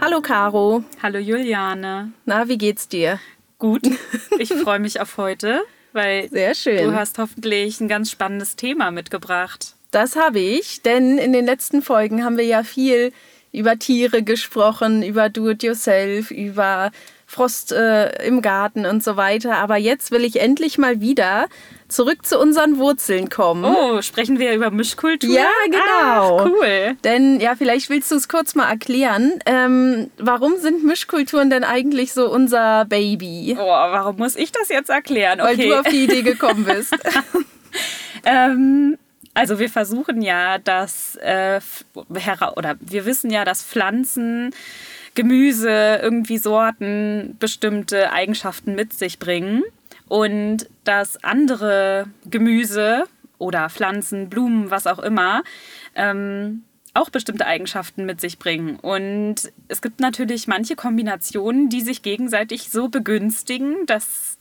Hallo Caro. Hallo Juliane. Na, wie geht's dir? Gut. Ich freue mich auf heute, weil Sehr schön. du hast hoffentlich ein ganz spannendes Thema mitgebracht. Das habe ich, denn in den letzten Folgen haben wir ja viel über Tiere gesprochen, über Do-it-yourself, über Frost äh, im Garten und so weiter. Aber jetzt will ich endlich mal wieder zurück zu unseren Wurzeln kommen. Oh, sprechen wir über Mischkultur? Ja, genau. Ah, cool. Denn ja, vielleicht willst du es kurz mal erklären. Ähm, warum sind Mischkulturen denn eigentlich so unser Baby? Oh, warum muss ich das jetzt erklären? Weil du auf die Idee gekommen bist. ähm, also wir versuchen ja, dass äh, oder wir wissen ja, dass Pflanzen Gemüse, irgendwie Sorten bestimmte Eigenschaften mit sich bringen und dass andere Gemüse oder Pflanzen, Blumen, was auch immer, ähm, auch bestimmte Eigenschaften mit sich bringen. Und es gibt natürlich manche Kombinationen, die sich gegenseitig so begünstigen, dass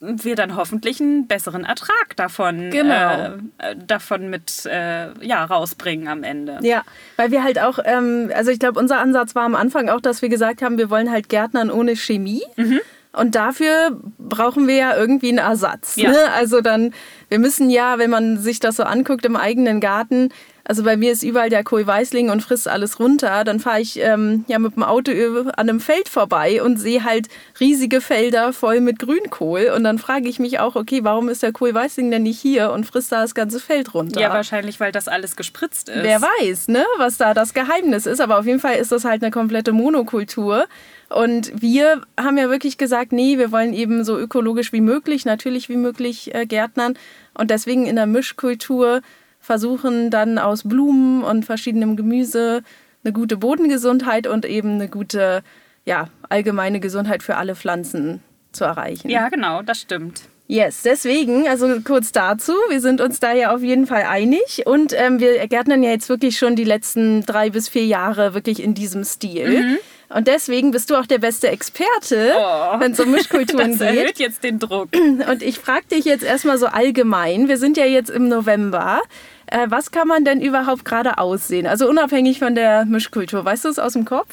wir dann hoffentlich einen besseren Ertrag davon, genau. äh, davon mit äh, ja, rausbringen am Ende. Ja, weil wir halt auch, ähm, also ich glaube, unser Ansatz war am Anfang auch, dass wir gesagt haben, wir wollen halt Gärtnern ohne Chemie. Mhm. Und dafür brauchen wir ja irgendwie einen Ersatz. Ja. Ne? Also dann, wir müssen ja, wenn man sich das so anguckt im eigenen Garten, also bei mir ist überall der Kohl Weißling und frisst alles runter. Dann fahre ich ähm, ja mit dem Auto an einem Feld vorbei und sehe halt riesige Felder voll mit Grünkohl. Und dann frage ich mich auch, okay, warum ist der Kohl Weißling denn nicht hier und frisst da das ganze Feld runter? Ja, wahrscheinlich, weil das alles gespritzt ist. Wer weiß, ne, was da das Geheimnis ist. Aber auf jeden Fall ist das halt eine komplette Monokultur. Und wir haben ja wirklich gesagt, nee, wir wollen eben so ökologisch wie möglich, natürlich wie möglich äh, gärtnern. Und deswegen in der Mischkultur versuchen dann aus Blumen und verschiedenem Gemüse eine gute Bodengesundheit und eben eine gute ja, allgemeine Gesundheit für alle Pflanzen zu erreichen. Ja, genau, das stimmt. Yes, deswegen, also kurz dazu, wir sind uns da ja auf jeden Fall einig und ähm, wir gärtnern ja jetzt wirklich schon die letzten drei bis vier Jahre wirklich in diesem Stil. Mhm. Und deswegen bist du auch der beste Experte, oh, wenn es um Mischkulturen das geht. Das erhöht jetzt den Druck. Und ich frage dich jetzt erstmal so allgemein, wir sind ja jetzt im November. Äh, was kann man denn überhaupt gerade aussehen? Also unabhängig von der Mischkultur. Weißt du es aus dem Kopf?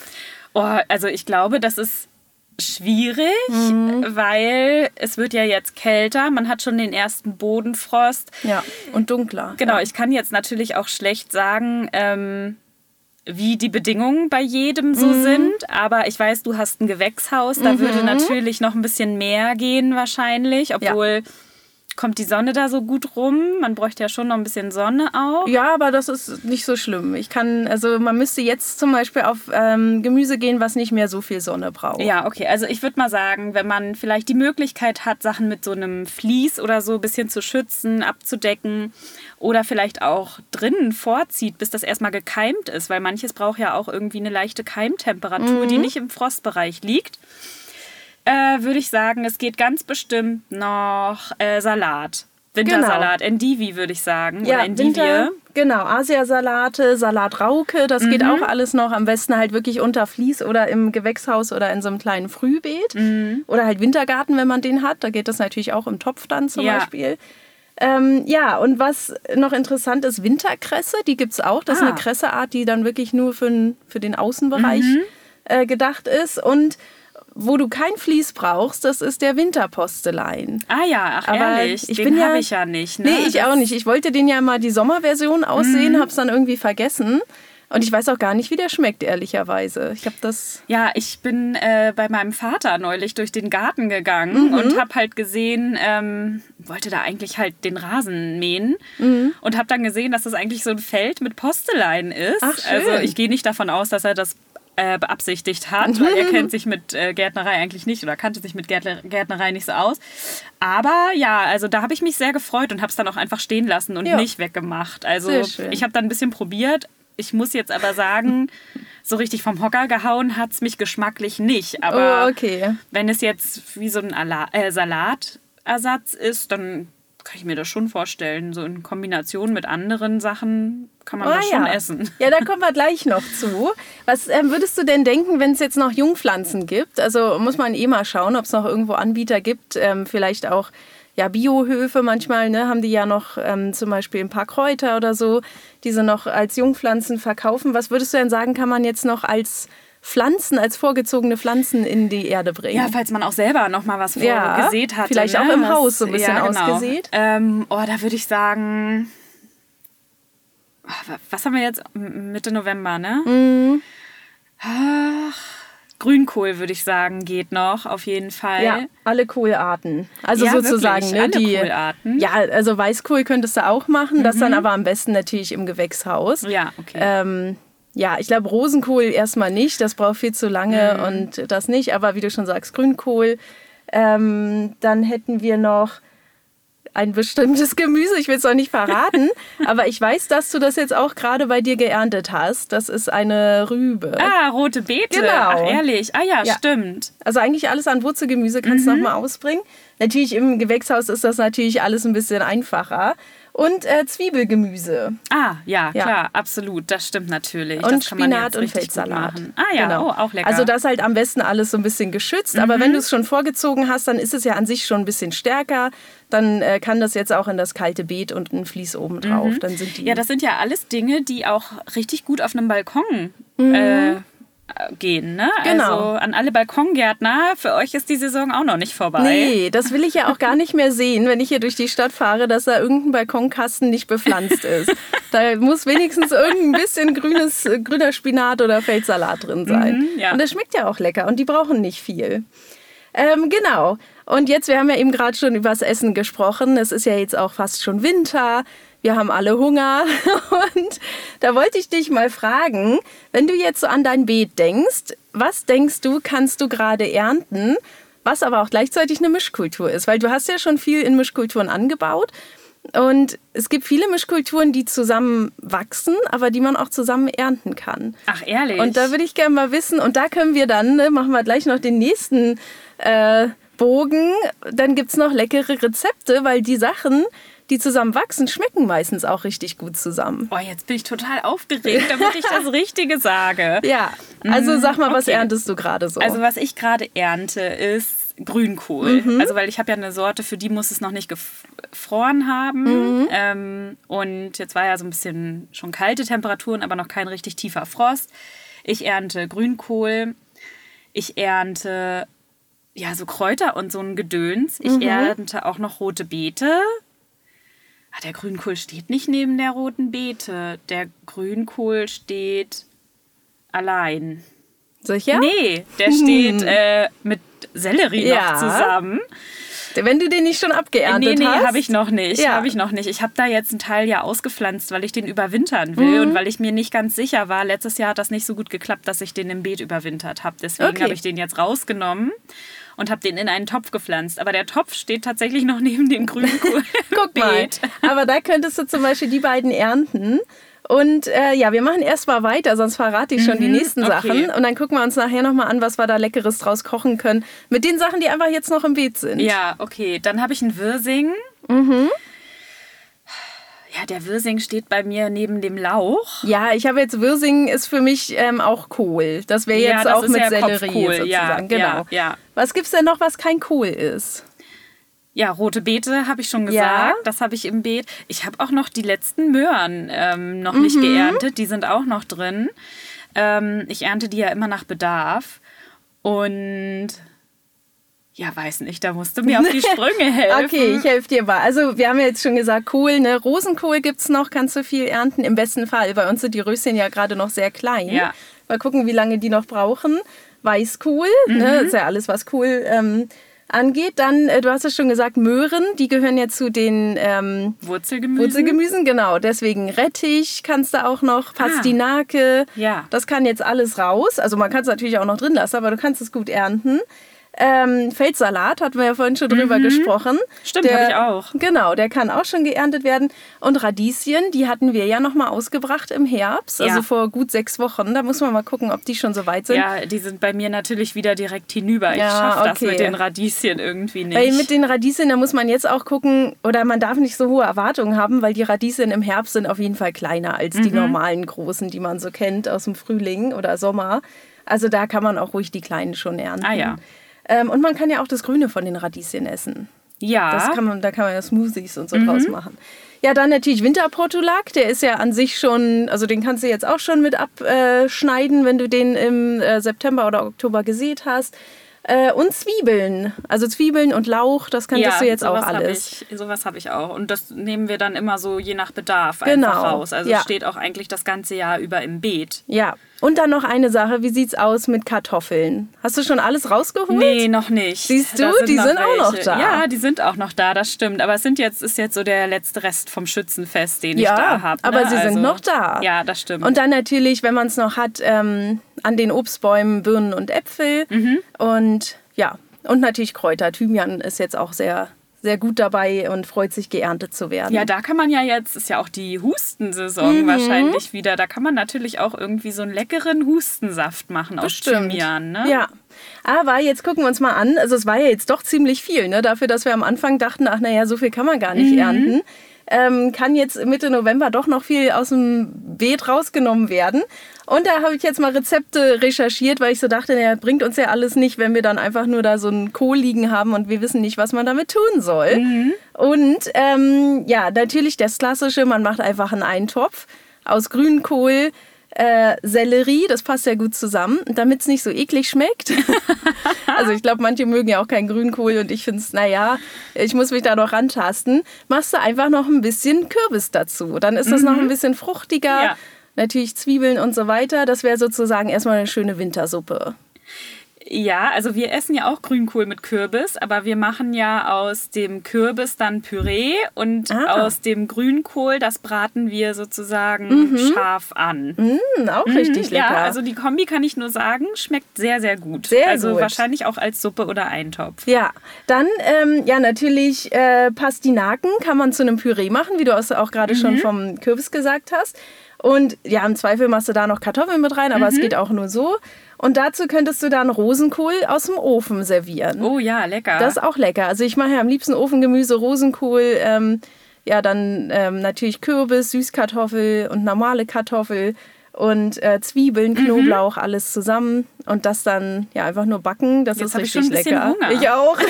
Oh, also ich glaube, das ist schwierig, mhm. weil es wird ja jetzt kälter, man hat schon den ersten Bodenfrost. Ja, und dunkler. Genau, ja. ich kann jetzt natürlich auch schlecht sagen, ähm, wie die Bedingungen bei jedem so mhm. sind, aber ich weiß, du hast ein Gewächshaus, da mhm. würde natürlich noch ein bisschen mehr gehen wahrscheinlich, obwohl... Ja kommt die Sonne da so gut rum? Man bräuchte ja schon noch ein bisschen Sonne auch. Ja, aber das ist nicht so schlimm. Ich kann, also man müsste jetzt zum Beispiel auf ähm, Gemüse gehen, was nicht mehr so viel Sonne braucht. Ja, okay. Also ich würde mal sagen, wenn man vielleicht die Möglichkeit hat, Sachen mit so einem Vlies oder so ein bisschen zu schützen, abzudecken oder vielleicht auch drinnen vorzieht, bis das erstmal gekeimt ist, weil manches braucht ja auch irgendwie eine leichte Keimtemperatur, mhm. die nicht im Frostbereich liegt äh, würde ich sagen, es geht ganz bestimmt noch äh, Salat. Wintersalat, genau. Endivi würde ich sagen. Ja, Oder Endivie. Winter, genau, Asiasalate, Salatrauke, das mhm. geht auch alles noch. Am besten halt wirklich unter Vlies oder im Gewächshaus oder in so einem kleinen Frühbeet. Mhm. Oder halt Wintergarten, wenn man den hat. Da geht das natürlich auch im Topf dann zum ja. Beispiel. Ähm, ja, und was noch interessant ist, Winterkresse, die gibt es auch. Das ah. ist eine Kresseart, die dann wirklich nur für, für den Außenbereich mhm. äh, gedacht ist. Und wo du kein Vlies brauchst, das ist der Winterpostelein. Ah ja, ach Aber ehrlich, ich den habe ja, ich ja nicht. Ne? Nee, ich das auch nicht. Ich wollte den ja mal die Sommerversion aussehen, mhm. habe es dann irgendwie vergessen. Und ich weiß auch gar nicht, wie der schmeckt, ehrlicherweise. Ich habe das. Ja, ich bin äh, bei meinem Vater neulich durch den Garten gegangen mhm. und habe halt gesehen, ähm, wollte da eigentlich halt den Rasen mähen mhm. und habe dann gesehen, dass das eigentlich so ein Feld mit Postelein ist. Ach, schön. Also ich gehe nicht davon aus, dass er das äh, beabsichtigt hat, weil er kennt sich mit äh, Gärtnerei eigentlich nicht oder kannte sich mit Gärtnerei nicht so aus. Aber ja, also da habe ich mich sehr gefreut und habe es dann auch einfach stehen lassen und ja. nicht weggemacht. Also ich habe dann ein bisschen probiert. Ich muss jetzt aber sagen, so richtig vom Hocker gehauen hat es mich geschmacklich nicht. Aber oh, okay. wenn es jetzt wie so ein Ala äh, Salatersatz ist, dann kann ich mir das schon vorstellen. So in Kombination mit anderen Sachen kann man oh, das schon ja. essen. Ja, da kommen wir gleich noch zu. Was ähm, würdest du denn denken, wenn es jetzt noch Jungpflanzen gibt? Also muss man eh mal schauen, ob es noch irgendwo Anbieter gibt, ähm, vielleicht auch ja, Biohöfe manchmal, ne, haben die ja noch ähm, zum Beispiel ein paar Kräuter oder so, die sie noch als Jungpflanzen verkaufen. Was würdest du denn sagen, kann man jetzt noch als Pflanzen, als vorgezogene Pflanzen in die Erde bringen? Ja, falls man auch selber noch mal was ja, vorgesät hat. Vielleicht ne? auch im Haus so ein bisschen ja, genau. ausgesät. Ähm, oh, da würde ich sagen, was haben wir jetzt? Mitte November, ne? Mhm. Ach, Grünkohl, würde ich sagen, geht noch, auf jeden Fall. Ja, alle Kohlarten. Also ja, sozusagen, wirklich, ne, alle die. Kohlarten. Ja, also Weißkohl könntest du auch machen, mhm. das dann aber am besten natürlich im Gewächshaus. Ja, okay. Ähm, ja, ich glaube Rosenkohl erstmal nicht, das braucht viel zu lange mhm. und das nicht, aber wie du schon sagst, Grünkohl. Ähm, dann hätten wir noch ein bestimmtes Gemüse. Ich will es auch nicht verraten, aber ich weiß, dass du das jetzt auch gerade bei dir geerntet hast. Das ist eine Rübe. Ah, rote Beete. Genau. Ach, ehrlich. Ah ja, ja. stimmt. Also eigentlich alles an Wurzelgemüse kannst mhm. du nochmal ausbringen. Natürlich im Gewächshaus ist das natürlich alles ein bisschen einfacher und äh, Zwiebelgemüse. Ah, ja, ja, klar, absolut. Das stimmt natürlich. Und Spinat und Feldsalat. Ah ja, genau. oh, auch lecker. Also das halt am besten alles so ein bisschen geschützt. Mhm. Aber wenn du es schon vorgezogen hast, dann ist es ja an sich schon ein bisschen stärker. Dann äh, kann das jetzt auch in das kalte Beet und ein Vlies oben drauf. Mhm. Dann sind die ja, das sind ja alles Dinge, die auch richtig gut auf einem Balkon mhm. äh, gehen. Ne? Genau. Also an alle Balkongärtner, für euch ist die Saison auch noch nicht vorbei. Nee, das will ich ja auch gar nicht mehr sehen, wenn ich hier durch die Stadt fahre, dass da irgendein Balkonkasten nicht bepflanzt ist. da muss wenigstens irgendein bisschen grünes, grüner Spinat oder Feldsalat drin sein. Mhm, ja. Und das schmeckt ja auch lecker und die brauchen nicht viel. Ähm, genau. Und jetzt, wir haben ja eben gerade schon über das Essen gesprochen. Es ist ja jetzt auch fast schon Winter wir haben alle Hunger. Und da wollte ich dich mal fragen, wenn du jetzt so an dein Beet denkst, was denkst du, kannst du gerade ernten, was aber auch gleichzeitig eine Mischkultur ist? Weil du hast ja schon viel in Mischkulturen angebaut. Und es gibt viele Mischkulturen, die zusammen wachsen, aber die man auch zusammen ernten kann. Ach, ehrlich? Und da würde ich gerne mal wissen, und da können wir dann, ne, machen wir gleich noch den nächsten äh, Bogen, dann gibt es noch leckere Rezepte, weil die Sachen, die zusammen wachsen, schmecken meistens auch richtig gut zusammen. Oh, jetzt bin ich total aufgeregt, damit ich das Richtige sage. Ja, also sag mal, was okay. erntest du gerade so? Also was ich gerade ernte ist Grünkohl. Mhm. Also weil ich habe ja eine Sorte, für die muss es noch nicht gefroren haben. Mhm. Ähm, und jetzt war ja so ein bisschen schon kalte Temperaturen, aber noch kein richtig tiefer Frost. Ich ernte Grünkohl. Ich ernte ja so Kräuter und so ein Gedöns. Ich mhm. ernte auch noch rote Beete. Ah, der Grünkohl steht nicht neben der roten Beete. Der Grünkohl steht allein. Sicher? Nee, der steht hm. äh, mit Sellerie ja. noch zusammen. Wenn du den nicht schon abgeerntet hast? Nee, nee, habe ich noch nicht. Ja. Habe ich noch nicht. Ich habe da jetzt einen Teil ja ausgepflanzt, weil ich den überwintern will mhm. und weil ich mir nicht ganz sicher war. Letztes Jahr hat das nicht so gut geklappt, dass ich den im Beet überwintert habe. Deswegen okay. habe ich den jetzt rausgenommen und habe den in einen Topf gepflanzt. Aber der Topf steht tatsächlich noch neben dem Grünkohl. Guck mal. Aber da könntest du zum Beispiel die beiden ernten. Und äh, ja, wir machen erst mal weiter, sonst verrate ich schon mhm, die nächsten okay. Sachen. Und dann gucken wir uns nachher nochmal an, was wir da Leckeres draus kochen können. Mit den Sachen, die einfach jetzt noch im Beet sind. Ja, okay. Dann habe ich einen Wirsing. Mhm. Ja, der Wirsing steht bei mir neben dem Lauch. Ja, ich habe jetzt Wirsing ist für mich ähm, auch Kohl. Das wäre jetzt ja, auch mit ja Sellerie sozusagen. Ja, genau. Ja. Was gibt es denn noch, was kein Kohl ist? Ja, rote Beete habe ich schon gesagt. Das habe ich im Beet. Ich habe auch noch die letzten Möhren ähm, noch mhm. nicht geerntet. Die sind auch noch drin. Ähm, ich ernte die ja immer nach Bedarf. Und ja, weiß nicht, da musst du mir auf die Sprünge helfen. okay, ich helfe dir mal. Also, wir haben ja jetzt schon gesagt, Kohl, ne? Rosenkohl gibt es noch, kannst du viel ernten. Im besten Fall. Bei uns sind die Röschen ja gerade noch sehr klein. Ja. Mal gucken, wie lange die noch brauchen. Weißkohl, ne? mhm. ne? ist ja alles, was Kohl ähm, angeht. Dann, äh, du hast es schon gesagt, Möhren, die gehören ja zu den ähm, Wurzelgemüsen. Wurzelgemüsen, genau. Deswegen Rettich kannst du auch noch, ah. Pastinake. Ah, ja. Das kann jetzt alles raus. Also man kann es natürlich auch noch drin lassen, aber du kannst es gut ernten. Ähm, Feldsalat hatten wir ja vorhin schon drüber mhm. gesprochen. Stimmt, habe ich auch. Genau, der kann auch schon geerntet werden. Und Radieschen, die hatten wir ja nochmal ausgebracht im Herbst, also ja. also vor gut sechs Wochen. Da muss man mal gucken, ob die schon so weit sind. Ja, die sind bei mir natürlich wieder direkt hinüber. Ich ja, schaffe okay. das mit den Radieschen irgendwie nicht. Weil mit den Radieschen, da muss man jetzt auch gucken, oder man darf nicht so hohe Erwartungen haben, weil die Radieschen im Herbst sind auf jeden Fall kleiner als mhm. die normalen großen, die man so kennt aus dem Frühling oder Sommer. Also da kann man auch ruhig die kleinen schon ernten. Ah ja. Ähm, und man kann ja auch das Grüne von den Radieschen essen. Ja. Das kann man, da kann man ja Smoothies und so mhm. draus machen. Ja, dann natürlich Winterportulak. Der ist ja an sich schon, also den kannst du jetzt auch schon mit abschneiden, wenn du den im äh, September oder Oktober gesät hast. Äh, und Zwiebeln. Also Zwiebeln und Lauch, das kannst ja, du jetzt auch alles. Hab ich, sowas habe ich auch. Und das nehmen wir dann immer so je nach Bedarf genau. einfach raus. Also ja. steht auch eigentlich das ganze Jahr über im Beet. Ja, und dann noch eine Sache, wie sieht's aus mit Kartoffeln? Hast du schon alles rausgeholt? Nee, noch nicht. Siehst du, sind die sind welche. auch noch da. Ja, die sind auch noch da, das stimmt. Aber es sind jetzt, ist jetzt so der letzte Rest vom Schützenfest, den ja, ich da habe. Ne? aber sie also, sind noch da. Ja, das stimmt. Und dann natürlich, wenn man es noch hat, ähm, an den Obstbäumen Birnen und Äpfel. Mhm. Und ja, und natürlich Kräuter. Thymian ist jetzt auch sehr sehr gut dabei und freut sich, geerntet zu werden. Ja, da kann man ja jetzt, ist ja auch die Hustensaison mhm. wahrscheinlich wieder, da kann man natürlich auch irgendwie so einen leckeren Hustensaft machen aus Bestimmt. Thymian. Ne? Ja. Aber jetzt gucken wir uns mal an, also es war ja jetzt doch ziemlich viel, ne? dafür, dass wir am Anfang dachten, ach naja, so viel kann man gar nicht mhm. ernten ähm, kann jetzt Mitte November doch noch viel aus dem Beet rausgenommen werden. Und da habe ich jetzt mal Rezepte recherchiert, weil ich so dachte, naja, bringt uns ja alles nicht, wenn wir dann einfach nur da so einen Kohl liegen haben und wir wissen nicht, was man damit tun soll. Mhm. Und ähm, ja, natürlich das Klassische, man macht einfach einen Eintopf aus Grünkohl, äh, Sellerie, das passt ja gut zusammen, damit es nicht so eklig schmeckt. also ich glaube, manche mögen ja auch keinen Grünkohl und ich finde es, naja, ich muss mich da noch rantasten. Machst du einfach noch ein bisschen Kürbis dazu. Dann ist das mhm. noch ein bisschen fruchtiger. Ja. Natürlich Zwiebeln und so weiter. Das wäre sozusagen erstmal eine schöne Wintersuppe. Ja, also wir essen ja auch Grünkohl mit Kürbis, aber wir machen ja aus dem Kürbis dann Püree und ah. aus dem Grünkohl, das braten wir sozusagen mhm. scharf an. Mhm, auch mhm, richtig lecker. Ja, also die Kombi kann ich nur sagen, schmeckt sehr, sehr gut. Sehr also gut. wahrscheinlich auch als Suppe oder Eintopf. Ja, dann ähm, ja natürlich äh, Pastinaken kann man zu einem Püree machen, wie du auch gerade schon mhm. vom Kürbis gesagt hast. Und ja, im Zweifel machst du da noch Kartoffeln mit rein, aber es mhm. geht auch nur so. Und dazu könntest du dann Rosenkohl aus dem Ofen servieren. Oh ja, lecker. Das ist auch lecker. Also ich mache ja am liebsten Ofengemüse, Rosenkohl, ähm, ja dann ähm, natürlich Kürbis, Süßkartoffel und normale Kartoffel und äh, Zwiebeln, mhm. Knoblauch, mhm. alles zusammen und das dann ja einfach nur backen. Das Jetzt ist richtig ich schon ein lecker. Hunger. Ich auch.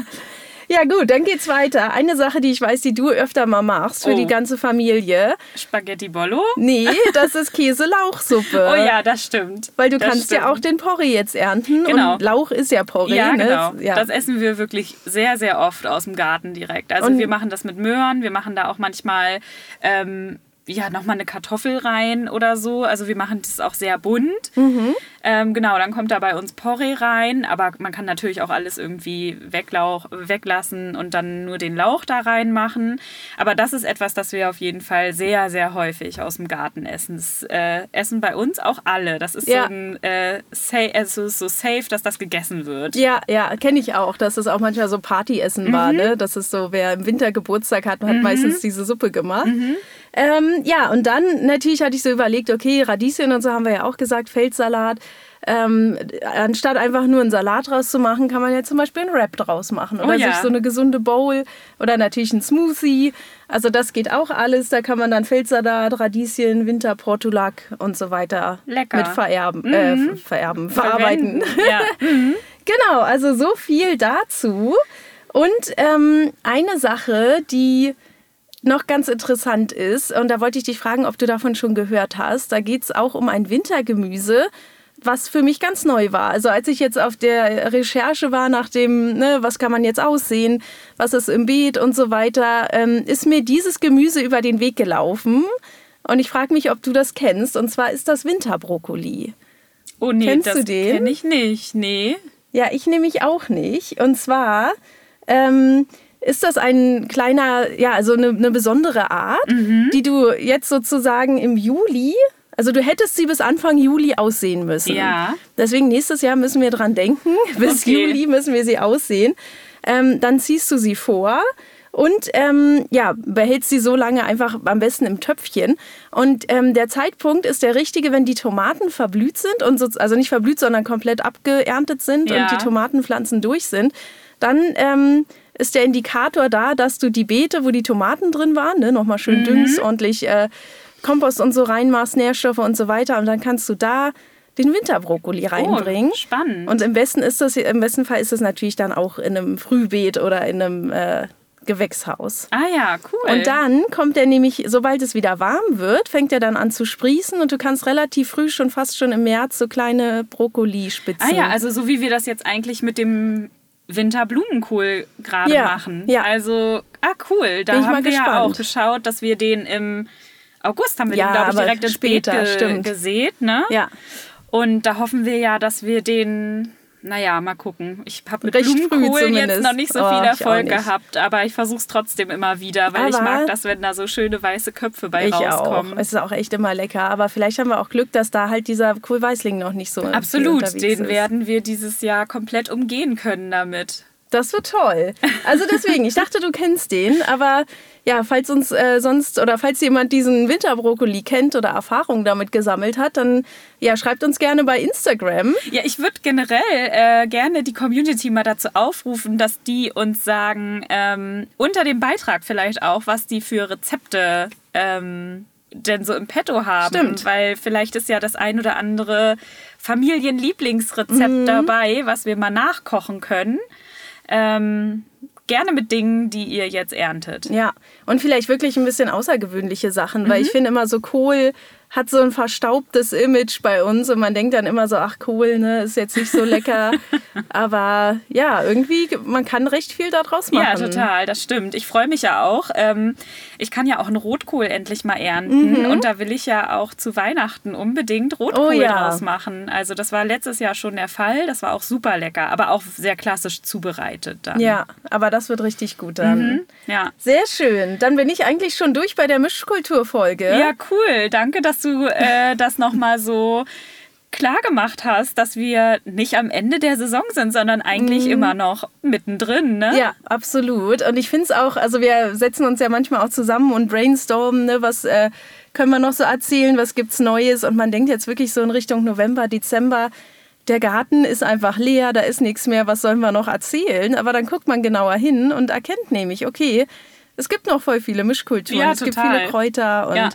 Ja, gut, dann geht's weiter. Eine Sache, die ich weiß, die du öfter mal machst für oh. die ganze Familie. Spaghetti Bollo? Nee, das ist Käse-Lauchsuppe. oh ja, das stimmt. Weil du das kannst stimmt. ja auch den Porree jetzt ernten. Genau. Und Lauch ist ja Porree. Ja, ne? genau. Ja. Das essen wir wirklich sehr, sehr oft aus dem Garten direkt. Also und wir machen das mit Möhren. Wir machen da auch manchmal ähm, ja, nochmal eine Kartoffel rein oder so. Also wir machen das auch sehr bunt. Mhm. Ähm, genau, dann kommt da bei uns Porree rein, aber man kann natürlich auch alles irgendwie Weglauch, weglassen und dann nur den Lauch da reinmachen. Aber das ist etwas, das wir auf jeden Fall sehr, sehr häufig aus dem Garten essen. Das äh, essen bei uns auch alle. Das ist ja. so, ein, äh, safe, also so safe, dass das gegessen wird. Ja, ja, kenne ich auch, dass es auch manchmal so Partyessen mhm. war. Ne? Das ist so, wer im Winter Geburtstag hat, hat mhm. meistens diese Suppe gemacht. Mhm. Ähm, ja, und dann natürlich hatte ich so überlegt, okay, Radieschen und so haben wir ja auch gesagt, Feldsalat. Ähm, anstatt einfach nur einen Salat draus zu machen, kann man ja zum Beispiel einen Wrap draus machen. Oder oh ja. sich so eine gesunde Bowl oder natürlich ein Smoothie. Also das geht auch alles. Da kann man dann Feldsalat, Radieschen, Winterportulak und so weiter Lecker. mit vererben, äh, mhm. äh, vererben, verarbeiten. Ja. mhm. Genau, also so viel dazu. Und ähm, eine Sache, die noch ganz interessant ist, und da wollte ich dich fragen, ob du davon schon gehört hast, da geht es auch um ein Wintergemüse, was für mich ganz neu war. Also als ich jetzt auf der Recherche war nach dem, ne, was kann man jetzt aussehen, was ist im Beet und so weiter, ähm, ist mir dieses Gemüse über den Weg gelaufen. Und ich frage mich, ob du das kennst. Und zwar ist das Winterbrokkoli. Oh nee, Kennst das du den? kenne ich nicht. Nee. Ja, ich nehme mich auch nicht. Und zwar ähm, ist das ein kleiner, ja, also eine, eine besondere Art, mhm. die du jetzt sozusagen im Juli also du hättest sie bis Anfang Juli aussehen müssen. Ja. Deswegen nächstes Jahr müssen wir dran denken. Bis okay. Juli müssen wir sie aussehen. Ähm, dann ziehst du sie vor und ähm, ja, behältst sie so lange einfach am besten im Töpfchen. Und ähm, der Zeitpunkt ist der richtige, wenn die Tomaten verblüht sind und so, also nicht verblüht, sondern komplett abgeerntet sind ja. und die Tomatenpflanzen durch sind. Dann ähm, ist der Indikator da, dass du die Beete, wo die Tomaten drin waren, ne, nochmal schön mhm. düngst, ordentlich äh, Kompost und so reinmachst, Nährstoffe und so weiter. Und dann kannst du da den Winterbrokkoli reinbringen. Oh, spannend. Und im besten ist das, im besten Fall ist das natürlich dann auch in einem Frühbeet oder in einem äh, Gewächshaus. Ah ja, cool. Und dann kommt er nämlich, sobald es wieder warm wird, fängt er dann an zu sprießen und du kannst relativ früh schon fast schon im März so kleine Brokkolispitzen. Ah ja, also so wie wir das jetzt eigentlich mit dem Winterblumenkohl gerade Ja, machen. ja. Also, ah cool, da Bin ich haben mal wir ja gespannt. auch geschaut, dass wir den im August haben wir Ja, den, glaube ich, direkt ins später, Beet ge stimmt. gesät, ne? Ja, Und da hoffen wir ja, dass wir den, naja, mal gucken. Ich habe mit Recht Blumenkohl jetzt noch nicht so Oh, viel ich auch Erfolg gehabt, aber ich versuche es trotzdem immer wieder, weil ich Aber- mag das, wenn da so schöne weiße Köpfe bei ich auch. rauskommen. Es ist auch echt immer lecker. Aber vielleicht haben wir auch Glück, dass da halt dieser Kohlweißling noch nicht so Absolut, den ist. werden wir dieses Jahr komplett umgehen können damit. Das wird toll. Also deswegen, ich dachte, du kennst den, aber ja, falls uns äh, sonst oder falls jemand diesen Winterbrokkoli kennt oder Erfahrungen damit gesammelt hat, dann ja, schreibt uns gerne bei Instagram. Ja, ich würde generell äh, gerne die Community mal dazu aufrufen, dass die uns sagen, ähm, unter dem Beitrag vielleicht auch, was die für Rezepte ähm, denn so im Petto haben. Stimmt. Weil vielleicht ist ja das ein oder andere Familienlieblingsrezept Mhm. dabei, was wir mal nachkochen können. Ähm, gerne mit Dingen, die ihr jetzt erntet. Ja, und vielleicht wirklich ein bisschen außergewöhnliche Sachen, weil Mhm. ich finde immer so Kohl hat so ein verstaubtes Image bei uns und man denkt dann immer so, ach Kohl, ne, ist jetzt nicht so lecker. Aber ja, irgendwie, man kann recht viel daraus machen. Ja, total, das stimmt. Ich freue mich ja auch. Ähm, ich kann ja auch einen Rotkohl endlich mal ernten. Und da will ich ja auch zu Weihnachten unbedingt Rotkohl Mhm. Oh ja. draus machen. Also das war letztes Jahr schon der Fall. Das war auch super lecker, aber auch sehr klassisch zubereitet dann. Ja, aber das wird richtig gut dann. Mhm. Ja. Sehr schön. Dann bin ich eigentlich schon durch bei der Mischkulturfolge. Ja, cool. Danke, dass du äh, das nochmal so klar gemacht hast, dass wir nicht am Ende der Saison sind, sondern eigentlich immer noch mittendrin. Ne? Mhm. Ja, absolut. Und ich finde es auch, also wir setzen uns ja manchmal auch zusammen und brainstormen, ne, was äh, können wir noch so erzählen, was gibt's Neues. Und man denkt jetzt wirklich so in Richtung November, Dezember, der Garten ist einfach leer, da ist nichts mehr, was sollen wir noch erzählen? Aber dann guckt man genauer hin und erkennt nämlich, okay, es gibt noch voll viele Mischkulturen, Ja, es gibt viele Kräuter und Ja.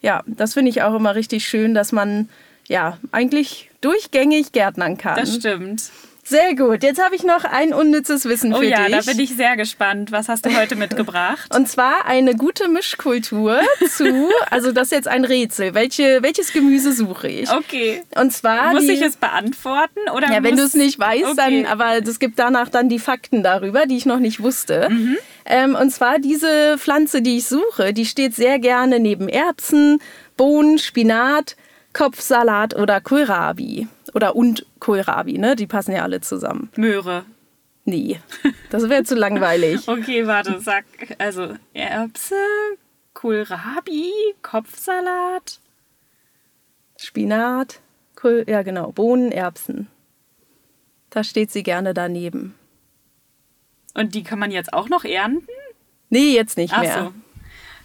Ja, das finde ich auch immer richtig schön, dass man ja eigentlich durchgängig gärtnern kann. Das stimmt. Sehr gut. Jetzt habe ich noch ein unnützes Wissen Oh für ja, dich. da bin ich sehr gespannt. Was hast du heute mitgebracht? Und zwar eine gute Mischkultur zu, also das ist jetzt ein Rätsel. Welche, welches Gemüse suche ich? Okay. Und zwar Muss die, ich es beantworten? Oder ja, wenn du es nicht weißt, Okay. dann, aber es gibt danach dann die Fakten darüber, die ich noch nicht wusste. Mhm. Ähm, und zwar diese Pflanze, die ich suche, die steht sehr gerne neben Erbsen, Bohnen, Spinat, Kopfsalat oder Kohlrabi. Oder und Kohlrabi, ne? Die passen ja alle zusammen. Möhre. Nee, das wäre zu langweilig. Okay, warte, sag. Also Erbse, Kohlrabi, Kopfsalat. Spinat, Kohl, ja genau, Bohnen, Erbsen. Da steht sie gerne daneben. Und die kann man jetzt auch noch ernten? Nee, jetzt nicht Ach mehr. so.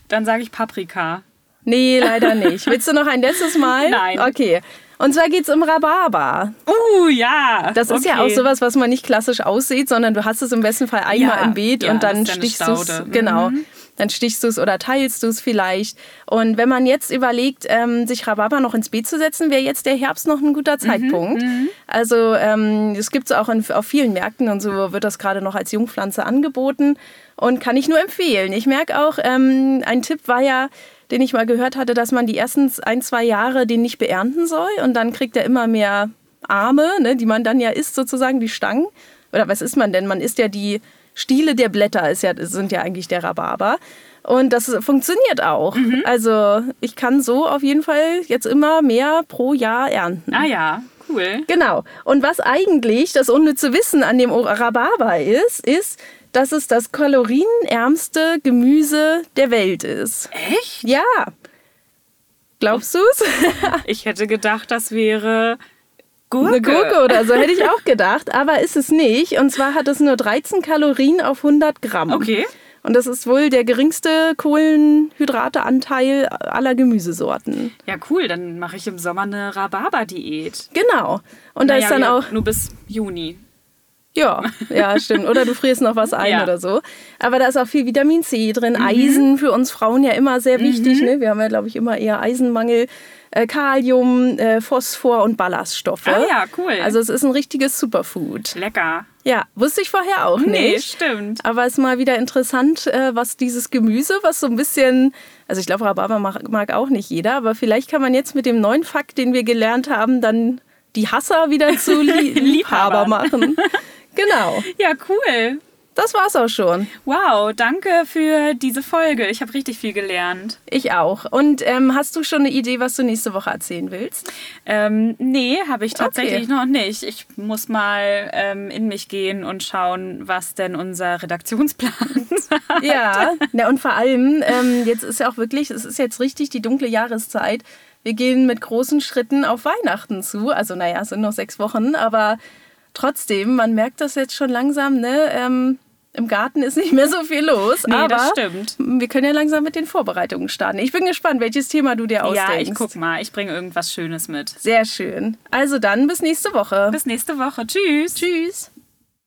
Dann sage ich Paprika. Nee, leider nicht. Willst du noch ein letztes Mal? Nein. Okay. Und zwar geht es um Rhabarber. Uh, ja. Das ist ja auch okay. sowas, was man nicht klassisch aussieht, sondern du hast es im besten Fall einmal Ja, im Beet ja, und dann stichst du es. Genau. Mhm. Dann stichst du es oder teilst du es vielleicht. Und wenn man jetzt überlegt, ähm, sich Rhabarber noch ins Beet zu setzen, wäre jetzt der Herbst noch ein Mhm, guter Zeitpunkt. Also ähm, es gibt es auch in, auf vielen Märkten und so wird das gerade noch als Jungpflanze angeboten und kann ich nur empfehlen. Ich merke auch, ähm, ein Tipp war ja, den ich mal gehört hatte, dass man die ersten ein, zwei Jahre den nicht beernten soll und dann kriegt er immer mehr Arme, ne, die man dann ja isst, sozusagen die Stangen. Oder was isst man denn? Man isst ja die Stiele der Blätter, ist ja, sind ja eigentlich der Rhabarber. Und das funktioniert auch. Also ich kann so auf jeden Fall jetzt immer mehr pro Jahr ernten. Ah ja, cool. Genau. Und was eigentlich das unnütze Wissen an dem Rhabarber ist, ist, dass es das kalorienärmste Gemüse der Welt ist. Echt? Ja. Glaubst du's? Ich hätte gedacht, das wäre Gurke. Eine Gurke oder so hätte ich auch gedacht, aber ist es nicht. Und zwar hat es nur 13 Kalorien auf 100 Gramm. Okay. Und das ist wohl der geringste Kohlenhydrateanteil aller Gemüsesorten. Ja, cool. Dann mache ich im Sommer eine Rhabarber-Diät. Genau. Und da Naja, ist dann auch Nur bis Juni. Ja, ja, stimmt. Oder du frierst noch was ein ja. oder so. Aber da ist auch viel Vitamin C drin, mhm. Eisen für uns Frauen ja immer sehr wichtig. Mhm. Ne? Wir haben ja, glaube ich, immer eher Eisenmangel. Äh, Kalium, äh, Phosphor und Ballaststoffe. Ah ja, cool. Also es ist ein richtiges Superfood. Lecker. Ja, wusste ich vorher auch nicht. Nee, stimmt. Aber es ist mal wieder interessant, äh, was dieses Gemüse, was so ein bisschen, also ich glaube, Rhabarber mag, mag auch nicht jeder, aber vielleicht kann man jetzt mit dem neuen Fakt, den wir gelernt haben, dann die Hasser wieder zu Liebhaber machen. Genau. Ja, cool. Das war's auch schon. Wow, danke für diese Folge. Ich habe richtig viel gelernt. Ich auch. Und ähm, hast du schon eine Idee, was du nächste Woche erzählen willst? Ähm, nee, habe ich tatsächlich okay. noch nicht. Ich muss mal ähm, in mich gehen und schauen, was denn unser Redaktionsplan ist. Ja, ja und vor allem, ähm, jetzt ist ja auch wirklich, es ist jetzt richtig die dunkle Jahreszeit. Wir gehen mit großen Schritten auf Weihnachten zu. Also naja, es sind noch sechs Wochen, aber trotzdem, man merkt das jetzt schon langsam, ne? Ähm, Im Garten ist nicht mehr so viel los. Nee, aber das stimmt. Wir können ja langsam mit den Vorbereitungen starten. Ich bin gespannt, welches Thema du dir ausdenkst. Ja, ich guck mal. Ich bringe irgendwas Schönes mit. Sehr schön. Also dann bis nächste Woche. Bis nächste Woche. Tschüss. Tschüss.